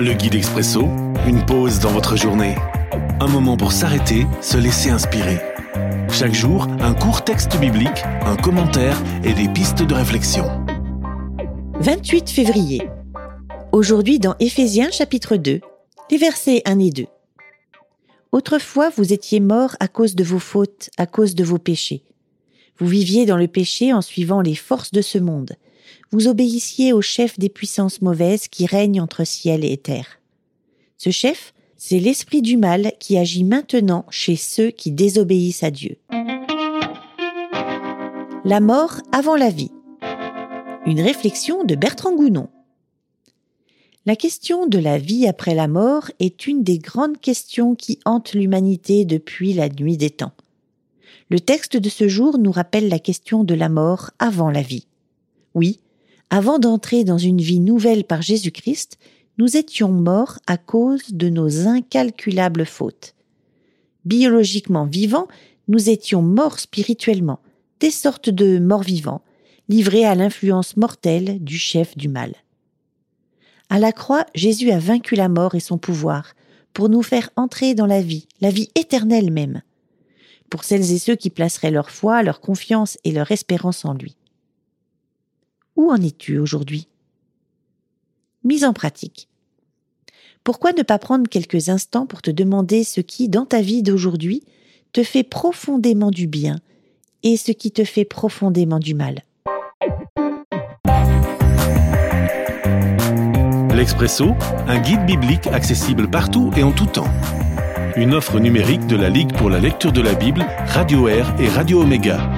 Le guide expresso, une pause dans votre journée. Un moment pour s'arrêter, se laisser inspirer. Chaque jour, un court texte biblique, un commentaire et des pistes de réflexion. 28 février. Aujourd'hui dans Éphésiens chapitre 2, les versets 1 et 2. Autrefois vous étiez morts à cause de vos fautes, à cause de vos péchés. Vous viviez dans le péché en suivant les forces de ce monde. Vous obéissiez au chef des puissances mauvaises qui règnent entre ciel et terre. Ce chef, c'est l'esprit du mal qui agit maintenant chez ceux qui désobéissent à Dieu. La mort avant la vie. Une réflexion de Bertrand Gounon. La question de la vie après la mort est une des grandes questions qui hantent l'humanité depuis la nuit des temps. Le texte de ce jour nous rappelle la question de la mort avant la vie. Oui, avant d'entrer dans une vie nouvelle par Jésus-Christ, nous étions morts à cause de nos incalculables fautes. Biologiquement vivants, nous étions morts spirituellement, des sortes de morts vivants, livrés à l'influence mortelle du chef du mal. À la croix, Jésus a vaincu la mort et son pouvoir, pour nous faire entrer dans la vie, la vie éternelle même pour celles et ceux qui placeraient leur foi, leur confiance et leur espérance en lui. Où en es-tu aujourd'hui? Mise en pratique. Pourquoi ne pas prendre quelques instants pour te demander ce qui, dans ta vie d'aujourd'hui, te fait profondément du bien et ce qui te fait profondément du mal? L'Expresso, un guide biblique accessible partout et en tout temps une offre numérique de la Ligue pour la lecture de la Bible, Radio Air et Radio Omega.